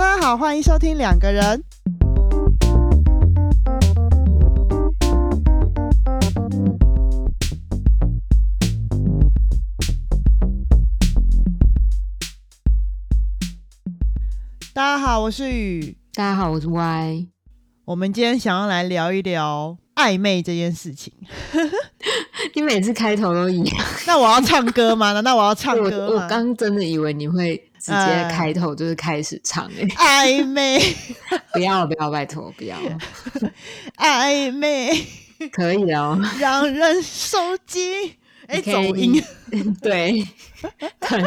大家好，欢迎收听两个人。大家好，我是雨。大家好，我是 Y。我们今天想要来聊一聊暧昧这件事情。你每次开头都一样。那我要唱歌吗？难道我要唱歌我我刚真的以为你会直接开头就是开始唱哎、暧昧，不要不要，拜托不要。暧昧可以的哦，让人受惊。哎、走音，对，可能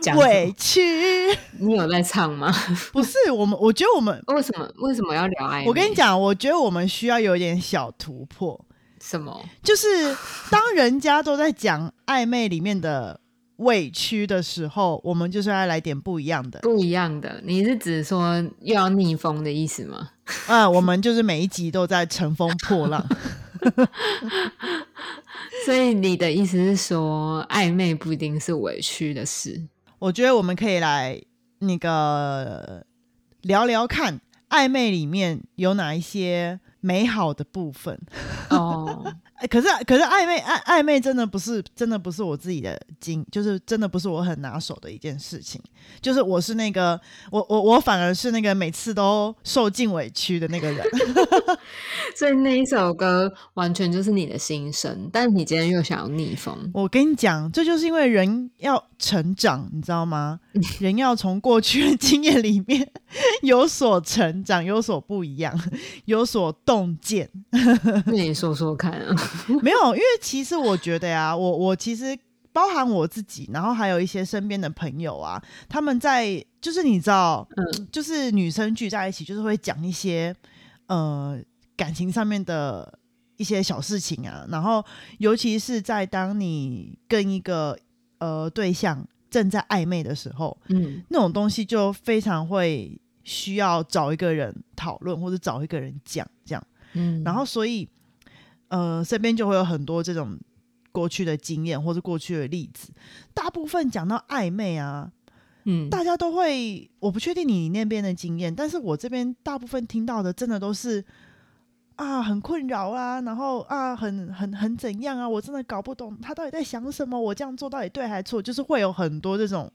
讲委屈。你有在唱吗？不是我们，我觉得我们，为什么为什么要聊暧昧？我跟你讲，我觉得我们需要有点小突破。什么？就是当人家都在讲暧昧里面的委屈的时候，我们就是要来点不一样的。不一样的？你是指说又要逆风的意思吗？啊、我们就是每一集都在乘风破浪。所以你的意思是说，暧昧不一定是委屈的事。我觉得我们可以来那个聊聊看，暧昧里面有哪一些美好的部分。哦，哎，可是可是暧昧暧暧昧真的不是真的不是我自己的经，就是真的不是我很拿手的一件事情。就是我是那个我我我反而是那个每次都受尽委屈的那个人。所以那一首歌完全就是你的心声，但你今天又想要逆风，我跟你讲，这就是因为人要成长，你知道吗？人要从过去的经验里面 有所成长，有所不一样，有所洞见。那你说说看啊。没有，因为其实我觉得呀，我我其实包含我自己，然后还有一些身边的朋友啊，他们在就是你知道，嗯就是女生聚在一起，就是会讲一些呃感情上面的一些小事情啊，然后尤其是在当你跟一个呃对象正在暧昧的时候，嗯那种东西就非常会需要找一个人讨论，或者找一个人讲这样。嗯，然后所以呃身边就会有很多这种过去的经验或者过去的例子。大部分讲到暧昧啊，嗯大家都会，我不确定你那边的经验，但是我这边大部分听到的真的都是啊很困扰啊，然后啊很很很怎样啊，我真的搞不懂他到底在想什么，我这样做到底对还是错，就是会有很多这种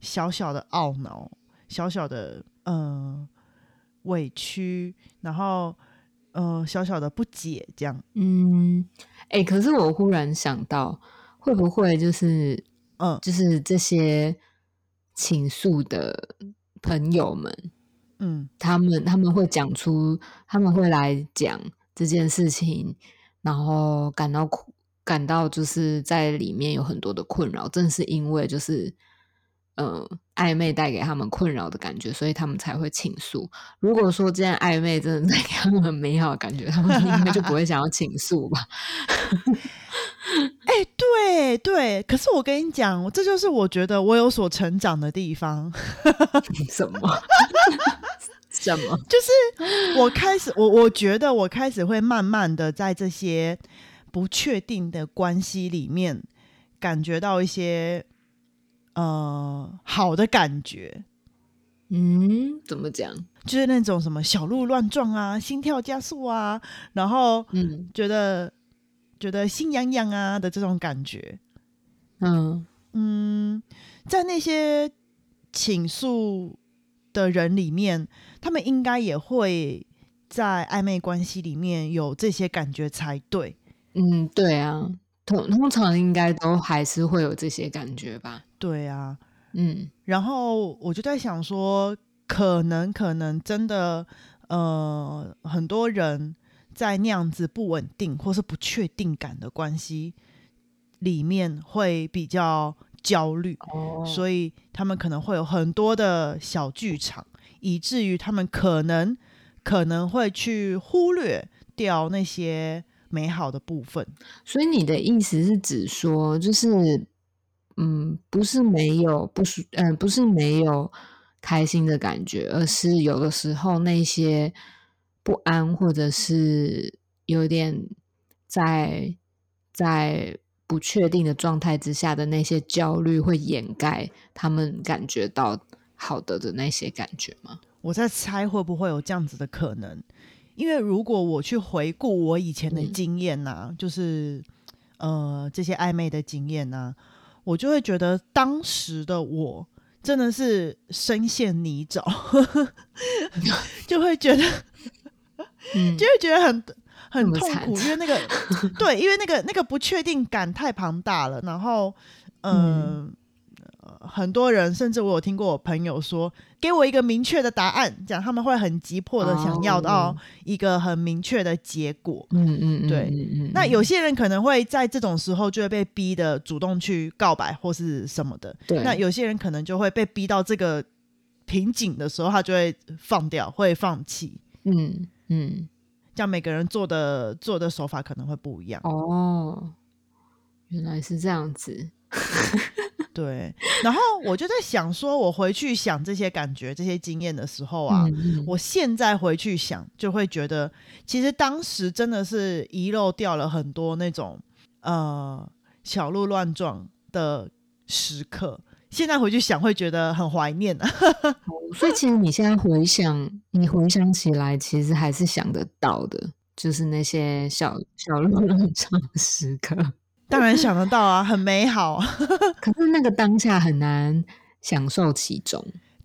小小的懊恼，小小的呃委屈，然后呃小小的不解这样，嗯，哎、可是我忽然想到，会不会就是嗯。就是这些倾诉的朋友们，嗯他们他们会讲出，他们会来讲这件事情，然后感到苦，感到就是在里面有很多的困扰，正是因为就是呃暧昧带给他们困扰的感觉，所以他们才会倾诉。如果说这样暧昧真的带给他们很美好的感觉，他们应该就不会想要倾诉吧？哎、对对，可是我跟你讲，这就是我觉得我有所成长的地方。什么？什么？就是我开始，我我觉得我开始会慢慢的在这些不确定的关系里面，感觉到一些呃好的感觉，嗯，怎么讲？就是那种什么小鹿乱撞啊，心跳加速啊，然后嗯觉得觉得心痒痒啊的这种感觉。嗯嗯，在那些倾诉的人里面，他们应该也会在暧昧关系里面有这些感觉才对。嗯，对啊，通通常应该都还是会有这些感觉吧？对啊，嗯然后我就在想说，可能可能真的，呃，很多人在那样子不稳定或是不确定感的关系里面会比较焦虑。哦所以他们可能会有很多的小剧场，以至于他们可能可能会去忽略掉那些美好的部分。所以你的意思是指说，就是嗯，不是没有不是，嗯、不是没有开心的感觉，而是有的时候那些不安或者是有点在在不确定的状态之下的那些焦虑，会掩盖他们感觉到好的的那些感觉吗？我在猜会不会有这样子的可能，因为如果我去回顾我以前的经验呐，就是呃这些暧昧的经验呐，我就会觉得当时的我真的是深陷泥沼，就会觉得，就会觉得很很痛苦，因为那个 对，因为那个那个不确定感太庞大了，然后嗯。很多人，甚至我有听过我朋友说：“给我一个明确的答案。”讲他们会很急迫的想要到一个很明确的结果。嗯嗯，对。那有些人可能会在这种时候就会被逼的主动去告白或是什么的。对。那有些人可能就会被逼到这个瓶颈的时候，他就会放掉，会放弃。嗯嗯。这样每个人做的做的手法可能会不一样。哦，原来是这样子。对，然后我就在想，说我回去想这些感觉、这些经验的时候啊，我现在回去想，就会觉得，其实当时真的是遗漏掉了很多那种呃小鹿乱撞的时刻。现在回去想，会觉得很怀念啊。所以其实你现在回想，你回想起来，其实还是想得到的，就是那些小小鹿乱撞的时刻。当然想得到啊，很美好。可是那个当下很难享受其中。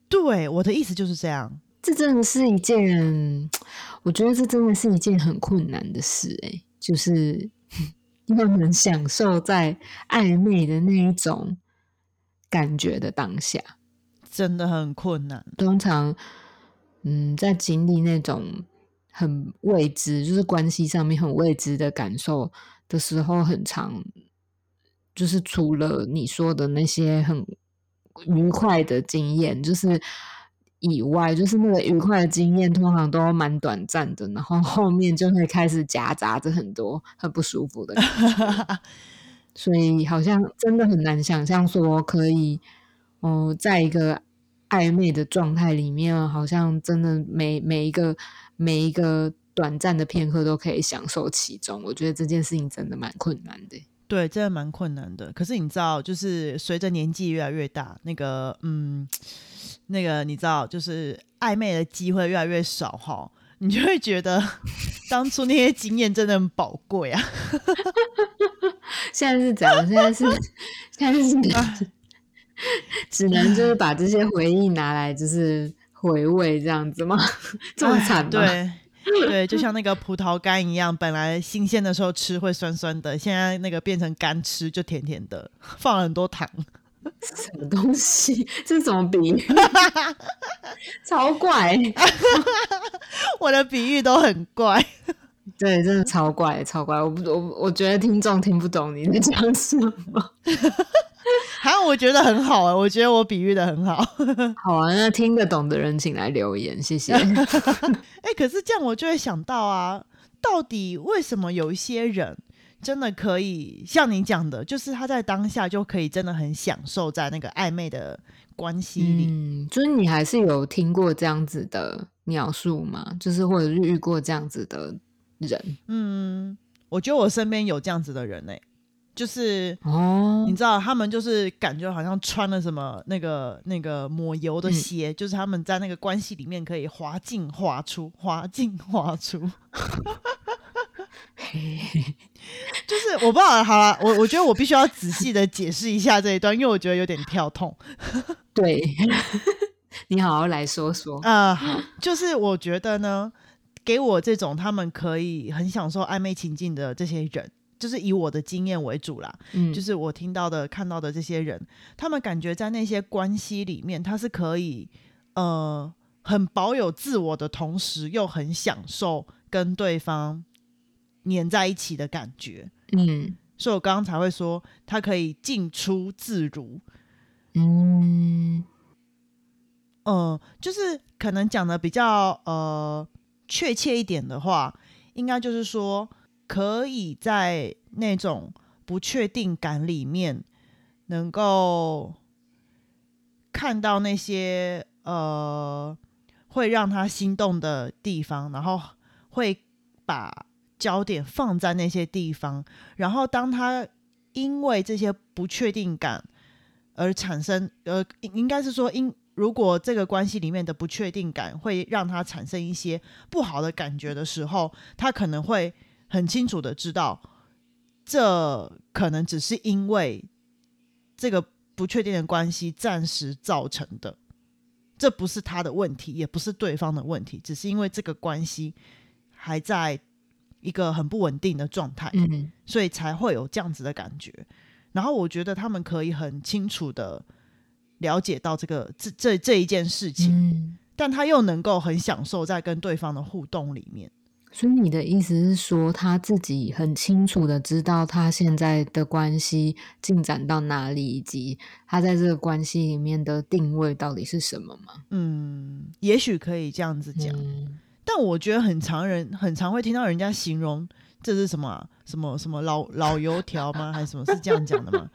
对，我的意思就是这样。这真的是一件，我觉得这真的是一件很困难的事。哎，就是 要能享受在暧昧的那一种感觉的当下，真的很困难。通常，嗯，在经历那种很未知，就是关系上面很未知的感受。的时候很长，就是除了你说的那些很愉快的经验，就是以外，就是那个愉快的经验通常都蛮短暂的，然后后面就会开始夹杂着很多很不舒服的感觉，所以好像真的很难想象说可以，哦，在一个暧昧的状态里面，好像真的每每一个每一个。短暂的片刻都可以享受其中，我觉得这件事情真的蛮困难的。对，真的蛮困难的。可是你知道，就是随着年纪越来越大，那个嗯，那个你知道，就是暧昧的机会越来越少哈，你就会觉得 当初那些经验真的很宝贵啊。现在是怎样？现在是现在是 只能就是把这些回忆拿来就是回味这样子吗？这么惨吗？对。对，就像那个葡萄干一样，本来新鲜的时候吃会酸酸的，现在那个变成干吃就甜甜的，放了很多糖。什么东西？这是什么比喻？超怪！我的比喻都很怪。对，真的超怪，超怪。我不，我我觉得听众听不懂你在讲什么。觉得很好啊，我觉得我比喻的很好。好啊，那听得懂的人请来留言，谢谢。哎，可是这样我就会想到啊，到底为什么有一些人真的可以像你讲的，就是他在当下就可以真的很享受在那个暧昧的关系里？嗯，就是你还是有听过这样子的描述吗？就是或者是遇过这样子的人？嗯，我觉得我身边有这样子的人哎。就是哦，你知道他们就是感觉好像穿了什么那个那个抹油的鞋，就是他们在那个关系里面可以滑进滑出，滑进滑出。就是我不知道，好了，我我觉得我必须要仔细的解释一下这一段，因为我觉得有点跳痛。对，你好好来说说啊，就是我觉得呢，给我这种他们可以很享受暧昧情境的这些人。就是以我的经验为主啦，嗯，就是我听到的、看到的这些人，他们感觉在那些关系里面，他是可以呃很保有自我的同时，又很享受跟对方黏在一起的感觉，嗯，所以我刚刚才会说他可以进出自如，嗯，呃，就是可能讲的比较呃确切一点的话，应该就是说。可以在那种不确定感里面，能够看到那些呃会让他心动的地方，然后会把焦点放在那些地方，然后当他因为这些不确定感而产生，呃，应该是说因如果这个关系里面的不确定感会让他产生一些不好的感觉的时候，他可能会很清楚的知道，这可能只是因为这个不确定的关系暂时造成的，这不是他的问题，也不是对方的问题，只是因为这个关系还在一个很不稳定的状态，嗯所以才会有这样子的感觉。然后我觉得他们可以很清楚的了解到这个这这这一件事情，嗯，但他又能够很享受在跟对方的互动里面。所以你的意思是说，他自己很清楚的知道他现在的关系进展到哪里，以及他在这个关系里面的定位到底是什么吗？嗯，也许可以这样子讲，嗯但我觉得很常人很常会听到人家形容这是什么啊、什么什么老老油条吗？还是什么是这样讲的吗？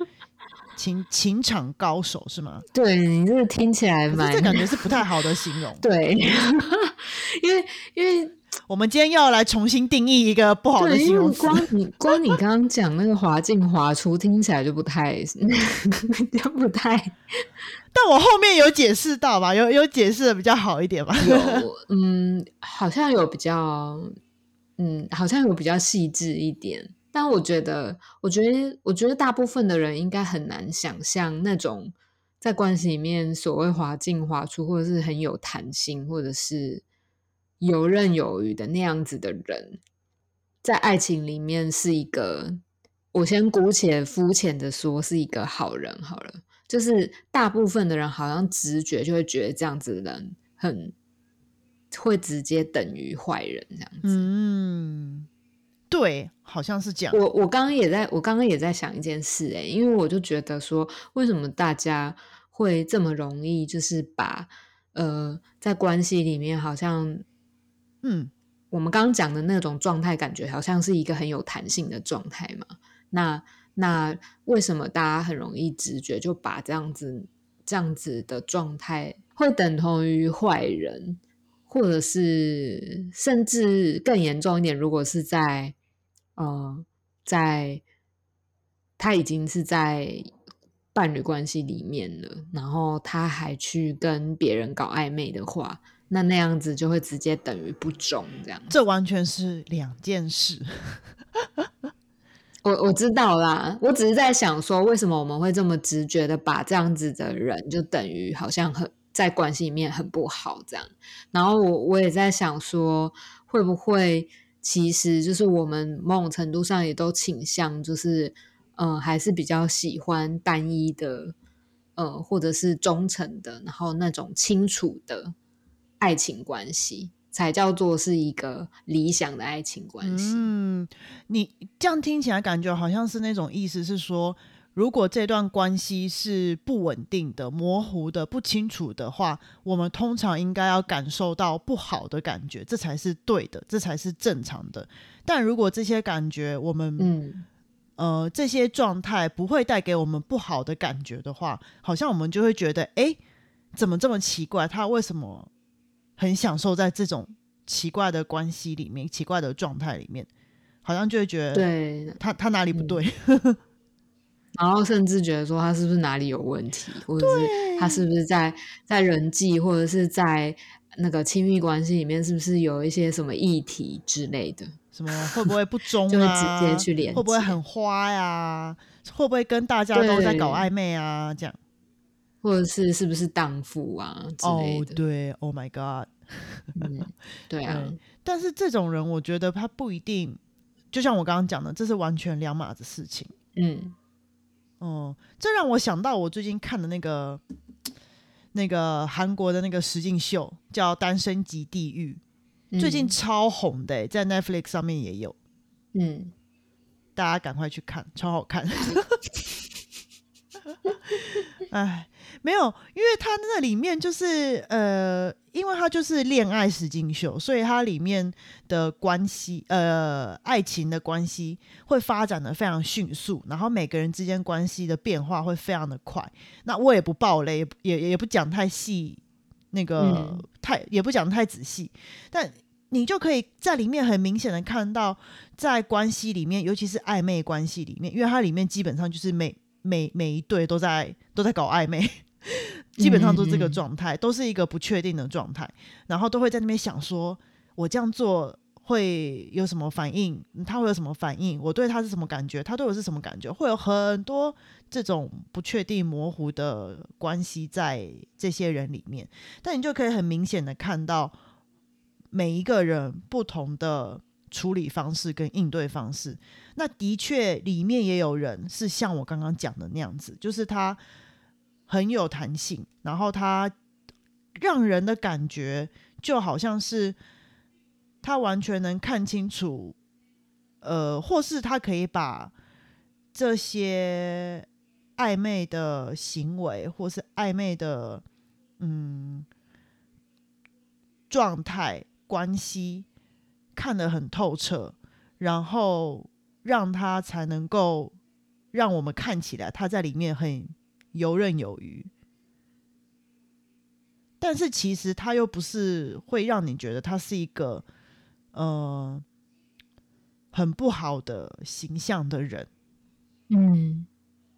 情情场高手是吗？对你这个听起来蛮这感觉是不太好的形容。对，因为因为我们今天要来重新定义一个不好的形容词。光你光你刚刚讲那个滑进滑出，听起来就不太 就不太 但我后面有解释到吧，有有解释的比较好一点吧。有，嗯，好像有比较，嗯，好像有比较细致一点。但我觉得，我觉得，我觉得大部分的人应该很难想象那种在关系里面所谓滑进滑出，或者是很有弹性，或者是游刃有余的那样子的人，在爱情里面是一个，我先姑且肤浅的说是一个好人好了。就是大部分的人好像直觉就会觉得这样子的人很会直接等于坏人这样子。嗯，对，好像是这样。我我刚刚也在我刚刚也在想一件事诶、因为我就觉得说，为什么大家会这么容易就是把呃在关系里面好像嗯我们刚刚讲的那种状态，感觉好像是一个很有弹性的状态嘛。那那为什么大家很容易直觉就把这样子这样子的状态会等同于坏人，或者是甚至更严重一点，如果是在呃在他已经是在伴侣关系里面了，然后他还去跟别人搞暧昧的话，那那样子就会直接等于不忠这样。这完全是两件事。我我知道啦，我只是在想说，为什么我们会这么直觉的把这样子的人就等于好像很在关系里面很不好这样。然后我我也在想说，会不会其实就是我们某种程度上也都倾向就是嗯、呃还是比较喜欢单一的呃或者是忠诚的，然后那种清楚的爱情关系。才叫做是一个理想的爱情关系。嗯，你这样听起来感觉好像是那种意思是说，如果这段关系是不稳定的、模糊的、不清楚的话，我们通常应该要感受到不好的感觉，这才是对的，这才是正常的。但如果这些感觉我们嗯，呃这些状态不会带给我们不好的感觉的话，好像我们就会觉得，哎，怎么这么奇怪？他为什么很享受在这种奇怪的关系里面、奇怪的状态里面？好像就会觉得，对，他他哪里不嗯对？然后甚至觉得说他是不是哪里有问题，或者是他是不是在在人际或者是在那个亲密关系里面，是不是有一些什么议题之类的？什么会不会不忠啊 就会啊？直接去连会不会很花呀？会不会跟大家都在搞暧昧啊？这样或者是是不是荡妇啊之类哦，对，Oh my God！嗯，对 啊，对但是这种人，我觉得他不一定，就像我刚刚讲的，这是完全两码子事情。嗯哦、这让我想到我最近看的那个那个韩国的那个实境秀，叫《单身即地狱》，最近嗯超红的欸，在 Netflix 上面也有，嗯大家赶快去看，超好看。哎，没有，因为他那里面就是呃，因为他就是恋爱实境秀，所以它里面的关系，呃，爱情的关系会发展的非常迅速，然后每个人之间关系的变化会非常的快。那我也不爆雷，也也也不讲太细，那个、嗯太也不讲太仔细，但你就可以在里面很明显的看到，在关系里面，尤其是暧昧关系里面，因为它里面基本上就是每每每一对都在都在搞暧昧基本上都是这个嗯嗯嗯状态，都是一个不确定的状态，然后都会在那边想说，我这样做会有什么反应？他会有什么反应？我对他是什么感觉？他对我是什么感觉？会有很多这种不确定、模糊的关系在这些人里面，但你就可以很明显的看到每一个人不同的处理方式跟应对方式。那的确，里面也有人是像我刚刚讲的那样子，就是他很有弹性，然后他让人的感觉就好像是他完全能看清楚，呃，或是他可以把这些暧昧的行为，或是暧昧的嗯状态、关系看得很透彻，然后让他才能够让我们看起来他在里面很游刃有余。但是其实他又不是会让你觉得他是一个呃很不好的形象的人，嗯，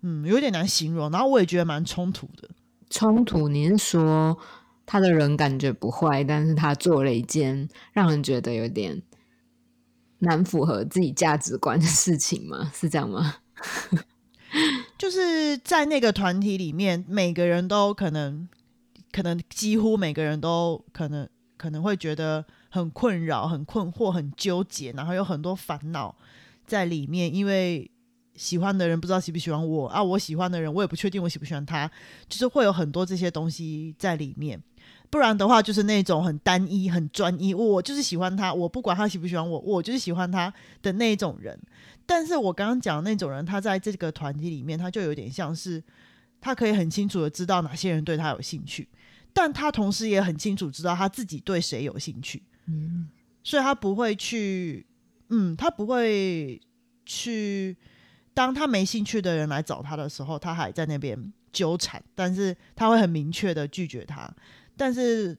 嗯，有点难形容。然后我也觉得蛮冲突的，冲突，你是说他的人感觉不坏，但是他做了一件让人觉得有点难符合自己价值观的事情吗？是这样吗？就是在那个团体里面，每个人都可能，可能几乎每个人都可能可能会觉得很困扰、很困惑、很纠结，然后有很多烦恼在里面，因为喜欢的人不知道喜不喜欢我啊，我喜欢的人我也不确定我喜不喜欢他，就是会有很多这些东西在里面。不然的话，就是那种很单一、很专一，我就是喜欢他，我不管他喜不喜欢我，我就是喜欢他的那种人。但是我刚刚讲的那种人，他在这个团体里面，他就有点像是他可以很清楚的知道哪些人对他有兴趣，但他同时也很清楚知道他自己对谁有兴趣，嗯所以他不会去，嗯，他不会去。当他没兴趣的人来找他的时候，他还在那边纠缠，但是他会很明确的拒绝他。但是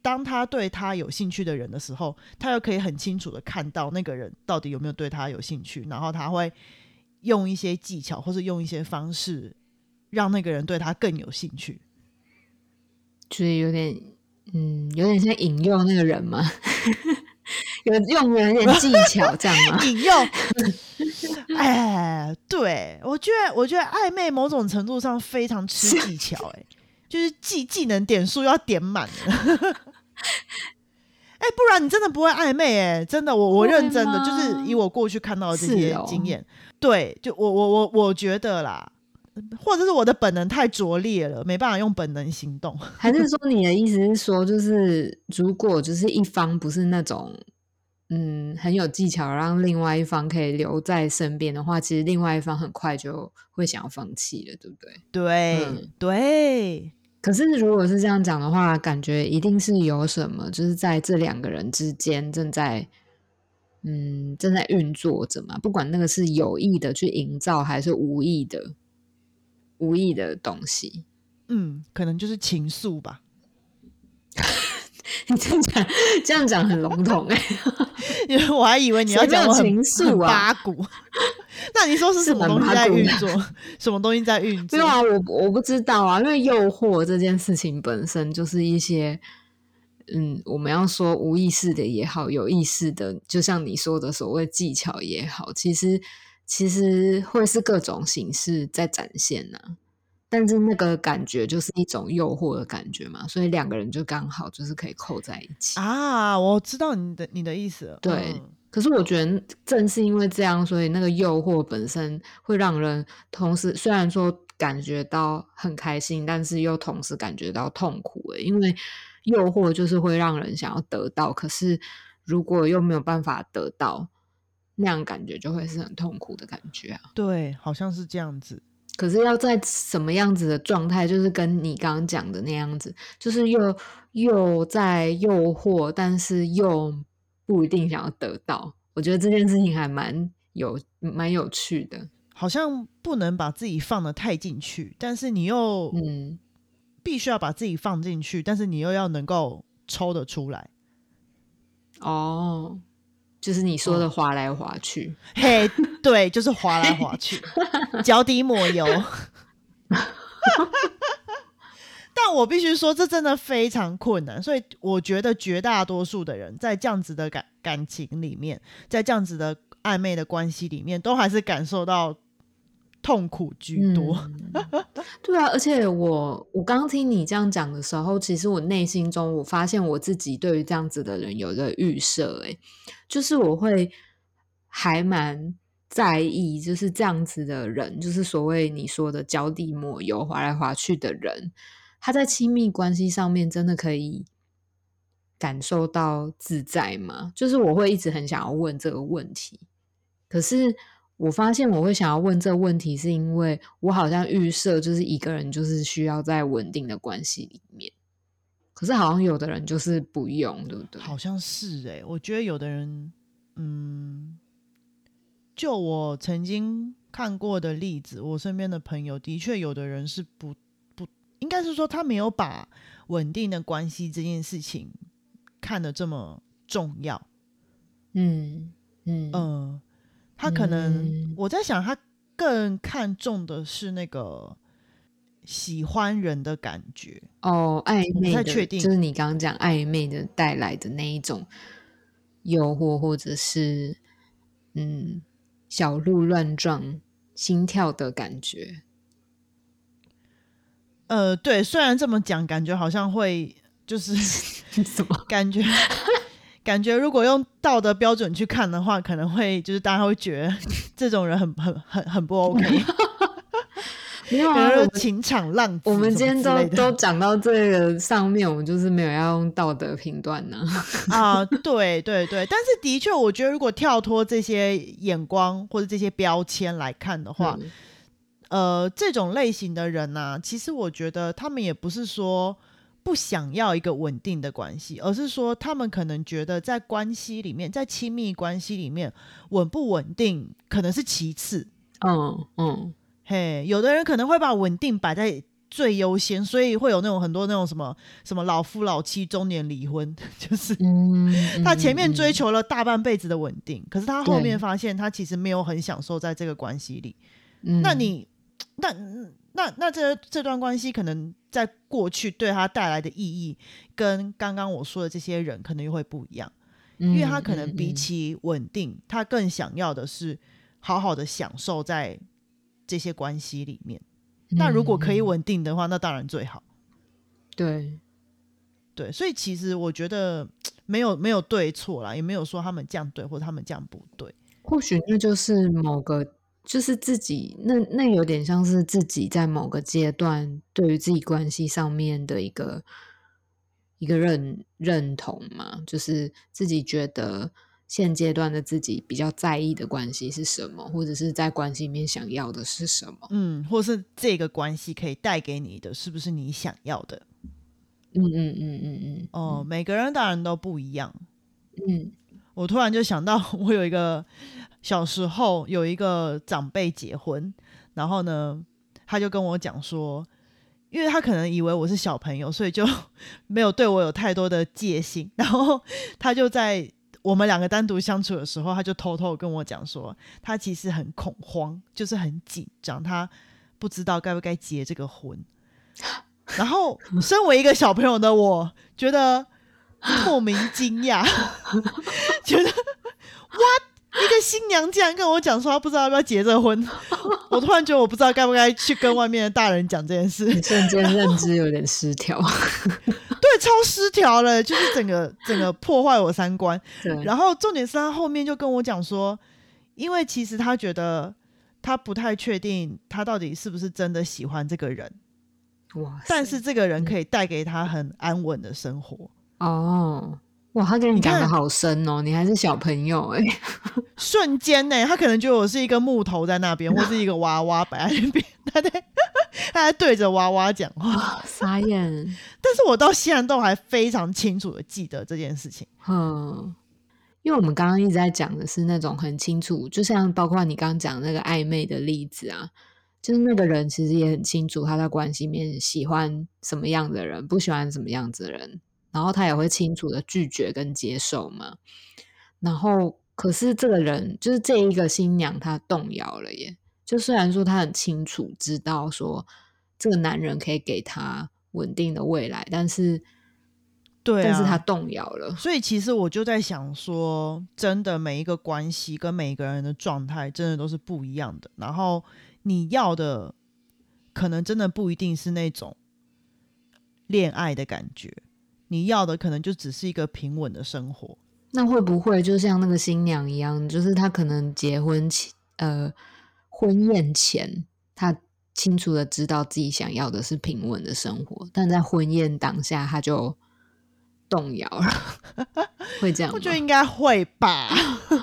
当他对他有兴趣的人的时候，他又可以很清楚的看到那个人到底有没有对他有兴趣，然后他会用一些技巧或是用一些方式，让那个人对他更有兴趣。就是有点，嗯，有点像引诱那个人吗，有用了有点技巧，这样吗？引诱，哎，对我觉得，我觉得暧昧某种程度上非常吃技巧、哎，就是技技能点数要点满的。哎、不然你真的不会暧昧哎、真的，我我会认真的，就是以我过去看到的这是些哦经验，对，就我我我我觉得啦，或者是我的本能太拙劣了，没办法用本能行动。还是说你的意思是说，就是如果就是一方不是那种嗯很有技巧，让另外一方可以留在身边的话，其实另外一方很快就会想要放弃了，对不对？对、嗯对，可是如果是这样讲的话，感觉一定是有什么，就是在这两个人之间正在，嗯，正在运作着嘛。不管那个是有意的去营造，还是无意的、无意的东西。嗯，可能就是情愫吧。你这样讲，这样讲很笼统哎、因为我还以为你要讲情愫啊八股，那你说是是什么东西在运作？什么东西在运作？没有啊，我我不知道啊，因为诱惑这件事情本身就是一些，嗯，我们要说无意识的也好，有意识的，就像你说的所谓技巧也好，其实其实会是各种形式在展现呢、但是那个感觉就是一种诱惑的感觉嘛，所以两个人就刚好就是可以扣在一起。啊，我知道你的你的意思了。对嗯可是我觉得正是因为这样，所以那个诱惑本身会让人同时虽然说感觉到很开心，但是又同时感觉到痛苦欸。因为诱惑就是会让人想要得到，可是如果又没有办法得到，那样感觉就会是很痛苦的感觉啊。对，好像是这样子。可是要在什么样子的状态，就是跟你刚刚讲的那样子，就是又又在诱惑，但是又不一定想要得到。我觉得这件事情还蛮有蛮有趣的。好像不能把自己放得太进去，但是你又嗯，必须要把自己放进去，但是你又要能够抽得出来。哦，就是你说的滑来滑去。嘿，对，就是滑来滑去，脚底抹油。但我必须说，这真的非常困难。所以我觉得绝大多数的人在这样子的感感情里面，在这样子的暧昧的关系里面，都还是感受到痛苦居多。嗯 对啊，而且我我刚听你这样讲的时候，其实我内心中我发现我自己对于这样子的人有一个预设，哎，就是我会还蛮在意，就是这样子的人，就是所谓你说的脚底抹油、滑来滑去的人，他在亲密关系上面真的可以感受到自在吗？就是我会一直很想要问这个问题，可是。我发现我会想要问这个问题，是因为我好像预设就是一个人就是需要在稳定的关系里面，可是好像有的人就是不用，对不对？好像是哎、我觉得有的人，嗯，就我曾经看过的例子，我身边的朋友的确有的人是不，应该是说他没有把稳定的关系这件事情看得这么重要。嗯嗯嗯，他可能、嗯我在想，他更看重的是那个喜欢人的感觉。哦，暧昧的，确定就是你刚刚讲暧昧的带来的那一种诱惑，或者是嗯小鹿乱撞、心跳的感觉。呃，对，虽然这么讲，感觉好像会就是 什么？感觉 感觉，如果用道德标准去看的话，可能会就是大家会觉得 这种人很很很很不 OK，没有可啊，能是情场浪子我们今天都都讲到这个上面，我们就是没有要用道德评断呢。啊，对对对，但是的确，我觉得如果跳脱这些眼光或者这些标签来看的话，嗯呃，这种类型的人呢、其实我觉得他们也不是说不想要一个稳定的关系，而是说他们可能觉得在关系里面，在亲密关系里面，稳不稳定可能是其次。嗯嗯嘿，有的人可能会把稳定摆在最优先，所以会有那种很多那种什么什么老夫老妻中年离婚，就是嗯，他前面追嗯，求了大半辈子的稳定，可是他后面对发现他其实没有很享受在这个关系里。嗯那你那那那这这段关系可能在过去对他带来的意义，跟刚刚我说的这些人可能又会不一样，因因为他可能比起稳定，他更想要的是好好的享受在这些关系里面。那如果可以嗯稳定的话，那当然最好。对，对，所以其实我觉得没有没有对错啦，也没有说他们这样对或者他们这样不对。或许那就是某个，就是自己那那有点像是自己在某个阶段对于自己关系上面的一个一个认认同嘛，就是自己觉得现阶段的自己比较在意的关系是什么，或者是在关系里面想要的是什么。嗯，或是这个关系可以带给你的，是不是你想要的？嗯嗯嗯嗯嗯，哦，每个人当然都不一样。嗯我突然就想到，我有一个小时候有一个长辈结婚，然后呢，他就跟我讲说，因为他可能以为我是小朋友，所以就 没有对我有太多的戒心，然后他就在我们两个单独相处的时候，他就偷偷跟我讲说，他其实很恐慌，就是很紧张，他不知道该不该结这个婚。然后，身为一个小朋友的我，觉得 莫名惊讶，觉得哇 一个新娘竟然跟我讲说她不知道要不要结这婚，我突然觉得我不知道该不该去跟外面的大人讲这件事，你瞬间认知有点失调。对，超失调了，就是整个整个破坏我三观。然后重点是他后面就跟我讲说，因为其实他觉得他不太确定他到底是不是真的喜欢这个人，哇，但是这个人可以带给他很安稳的生活。哦，哇，他跟你讲的好深哦，你还是小朋友哎、瞬间呢，他可能觉得我是一个木头在那边，或是一个娃娃摆在那边，他在他在对着娃娃讲话。哇，傻眼，但是我到现在都还非常清楚的记得这件事情。嗯，因为我们刚刚一直在讲的是那种很清楚，就像包括你刚刚讲那个暧昧的例子啊，就是那个人其实也很清楚他在关系里面喜欢什么样的人，不喜欢什么样子的人，然后他也会清楚的拒绝跟接受嘛。然后，可是这个人就是这一个新娘，她动摇了耶。就虽然说她很清楚知道说这个男人可以给她稳定的未来，但是对、啊，但是他动摇了。所以其实我就在想说，真的每一个关系跟每一个人的状态，真的都是不一样的。然后你要的，可能真的不一定是那种恋爱的感觉，你要的可能就只是一个平稳的生活。那会不会就像那个新娘一样，就是她可能结婚前，呃，婚宴前，她清楚的知道自己想要的是平稳的生活，但在婚宴当下，她就动摇了，会这样？我觉得应该会吧，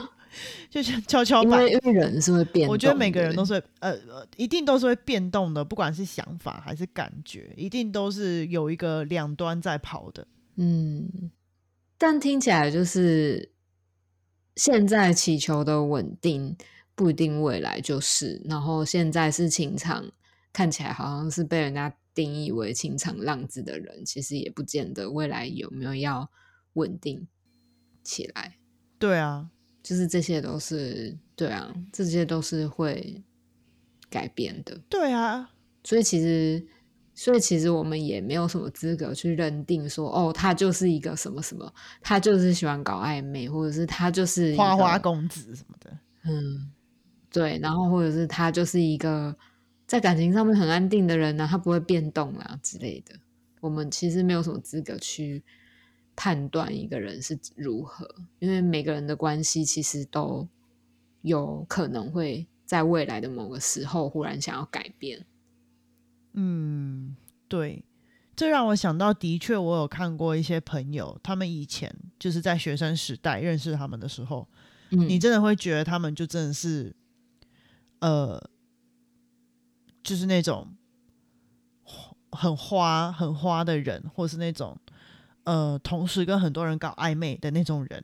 就像跷跷板因为。因为人是会变我觉得每个人都是呃，一定都是会变动的，不管是想法还是感觉，一定都是有一个两端在跑的。嗯，但听起来就是现在祈求的稳定不一定未来就是，然后现在是情场，看起来好像是被人家定义为情场浪子的人，其实也不见得未来有没有要稳定起来，对啊，就是这些都是对啊，这些都是会改变的。对啊，所以其实，所以其实我们也没有什么资格去认定说，哦，他就是一个什么什么，他就是喜欢搞暧昧，或者是他就是一花花公子什么的。嗯，对，然后或者是他就是一个在感情上面很安定的人呢、他不会变动啊之类的。我们其实没有什么资格去判断一个人是如何，因为每个人的关系其实都有可能会在未来的某个时候忽然想要改变。嗯，对，这让我想到，的确我有看过一些朋友，他们以前就是在学生时代认识他们的时候，嗯，你真的会觉得他们就真的是，呃，就是那种很花很花的人，或是那种呃，同时跟很多人搞暧昧的那种人。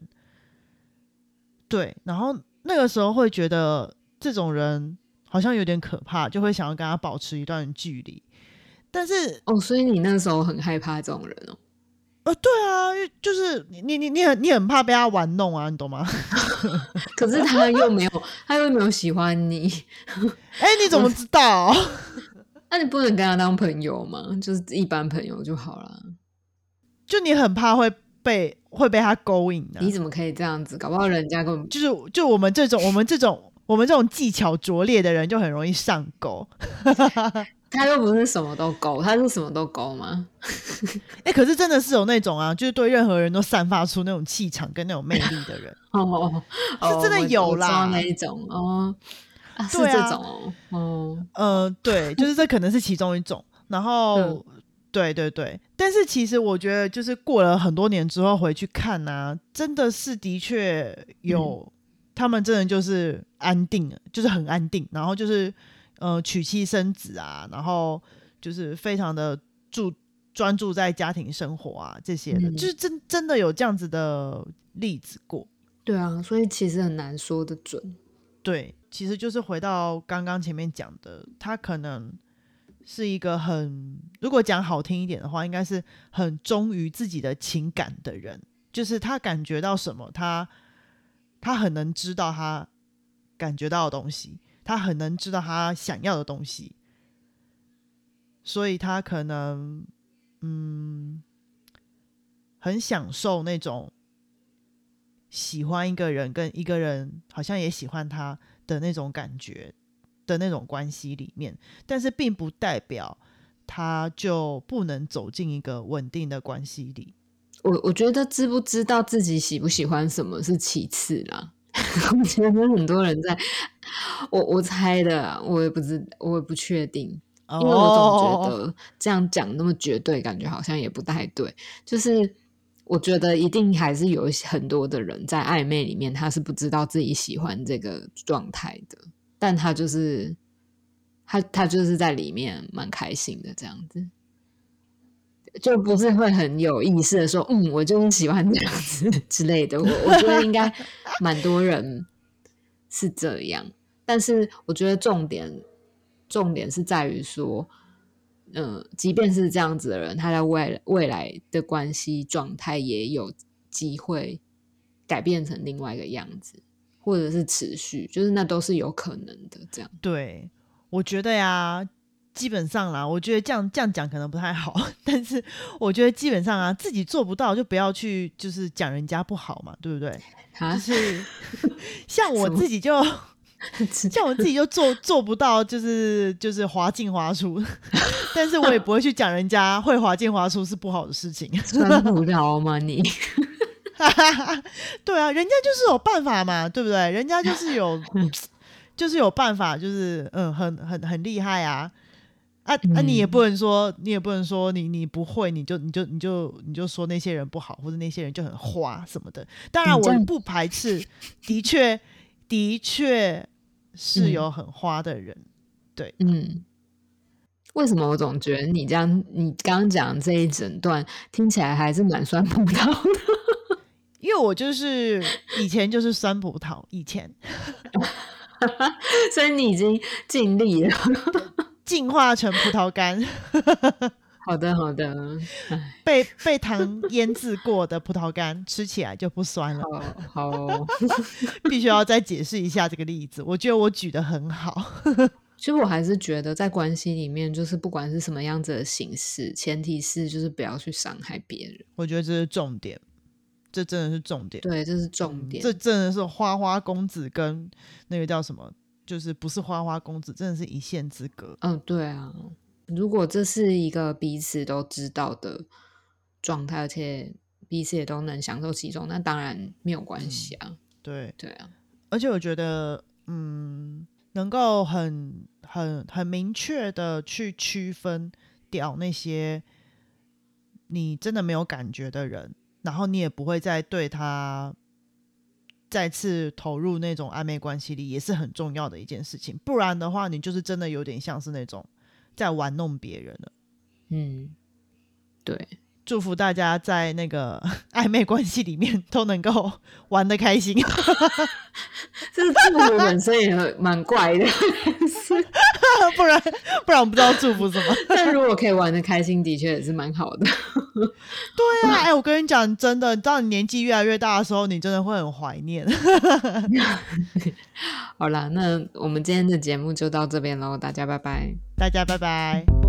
对，然后那个时候会觉得这种人好像有点可怕，就会想要跟他保持一段距离。但是，哦，所以你那时候很害怕这种人哦。呃，对啊，就是你你你你很你很怕被他玩弄啊，你懂吗？可是他又没有，他又没有喜欢你，哎、你怎么知道？那你不能跟他当朋友吗？就是一般朋友就好了。就你很怕会被会被他勾引的、你怎么可以这样子？搞不好人家根本就是就我们这种我们这种我们这种技巧拙劣的人，就很容易上钩。他又不是什么都勾，他是什么都勾吗？哎、可是真的是有那种啊，就是对任何人都散发出那种气场跟那种魅力的人。哦，是真的有啦那一种哦，啊，是对啊这种哦，哦，呃，对，就是这可能是其中一种。然后，嗯对对对，但是其实我觉得，就是过了很多年之后回去看啊，真的是的确有、他们真的就是安定了，就是很安定，然后就是呃娶妻生子啊，然后就是非常的注专注在家庭生活啊这些的，嗯就是真真的有这样子的例子过。对啊，所以其实很难说的准。对，其实就是回到刚刚前面讲的，他可能是一个很，如果讲好听一点的话，应该是很忠于自己的情感的人，就是他感觉到什么，他他很能知道他感觉到的东西，他很能知道他想要的东西，所以他可能嗯很享受那种喜欢一个人跟一个人好像也喜欢他的那种感觉的那种关系里面，但是并不代表他就不能走进一个稳定的关系里。我我觉得知不知道自己喜不喜欢什么是其次啦。我觉得很多人在，我我猜的啊，我也不知，我也不确定，因为我总觉得这样讲那么绝对，感觉好像也不太对。就是我觉得一定还是有很多的人在暧昧里面，他是不知道自己喜欢这个状态的，但他就是他他就是在里面蛮开心的这样子。就不是会很有意识的说，嗯，我就是喜欢这样子 之类的。我我觉得应该蛮多人是这样，但是我觉得重点重点是在于说，嗯、即便是这样子的人，他在未未来的关系状态也有机会改变成另外一个样子，或者是持续，就是那都是有可能的。这样，对，我觉得呀，基本上啦，我觉得这样这样讲可能不太好，但是我觉得基本上啊，自己做不到就不要去就是讲人家不好嘛，对不对？就是像我自己就像我自己就做做不到，就是就是滑进滑出，但是我也不会去讲人家会滑进滑出是不好的事情。酸葡萄吗你？对啊，人家就是有办法嘛，对不对？人家就是有就是有办法，就是嗯，很很很厉害啊。啊啊！你也不能说，你也不能说，你你不会，你就你就你就你就说那些人不好，或者那些人就很花什么的。当然，我不排斥，的确的确是有很花的人。对，嗯。为什么我总觉得你这样，你刚刚讲这一整段听起来还是蛮酸葡萄的？因为我就是以前就是酸葡萄，以前，所以你已经尽力了。进化成葡萄干，好 的好的，被被糖腌制过的葡萄干吃起来就不酸了。好，必须要再解释一下这个例子。我觉得我举的很好。其实我还是觉得在关系里面，就是不管是什么样子的形式，前提是就是不要去伤害别人。我觉得这是重点，这真的是重点。对，这是重点。这真的是花花公子跟那个叫什么？就是不是花花公子，真的是一线之隔。嗯，对啊。如果这是一个彼此都知道的状态，而且彼此也都能享受其中，那当然没有关系啊。对对啊。而且我觉得，嗯，能够很很很明确的去区分掉那些你真的没有感觉的人，然后你也不会再对他。再次投入那种暧昧关系里也是很重要的一件事情，不然的话，你就是真的有点像是那种在玩弄别人了。嗯，对。祝福大家在那个 暧昧关系里面都能够玩的开心。这个祝福本身也蛮怪的，不然不然我不知道祝福什么。但如果可以玩的开心，的确也是蛮好的。对啊，哎，我跟你讲，真的，当你年纪越来越大的时候，你真的会很怀念。好啦，那我们今天的节目就到这边喽，大家拜拜，大家拜拜。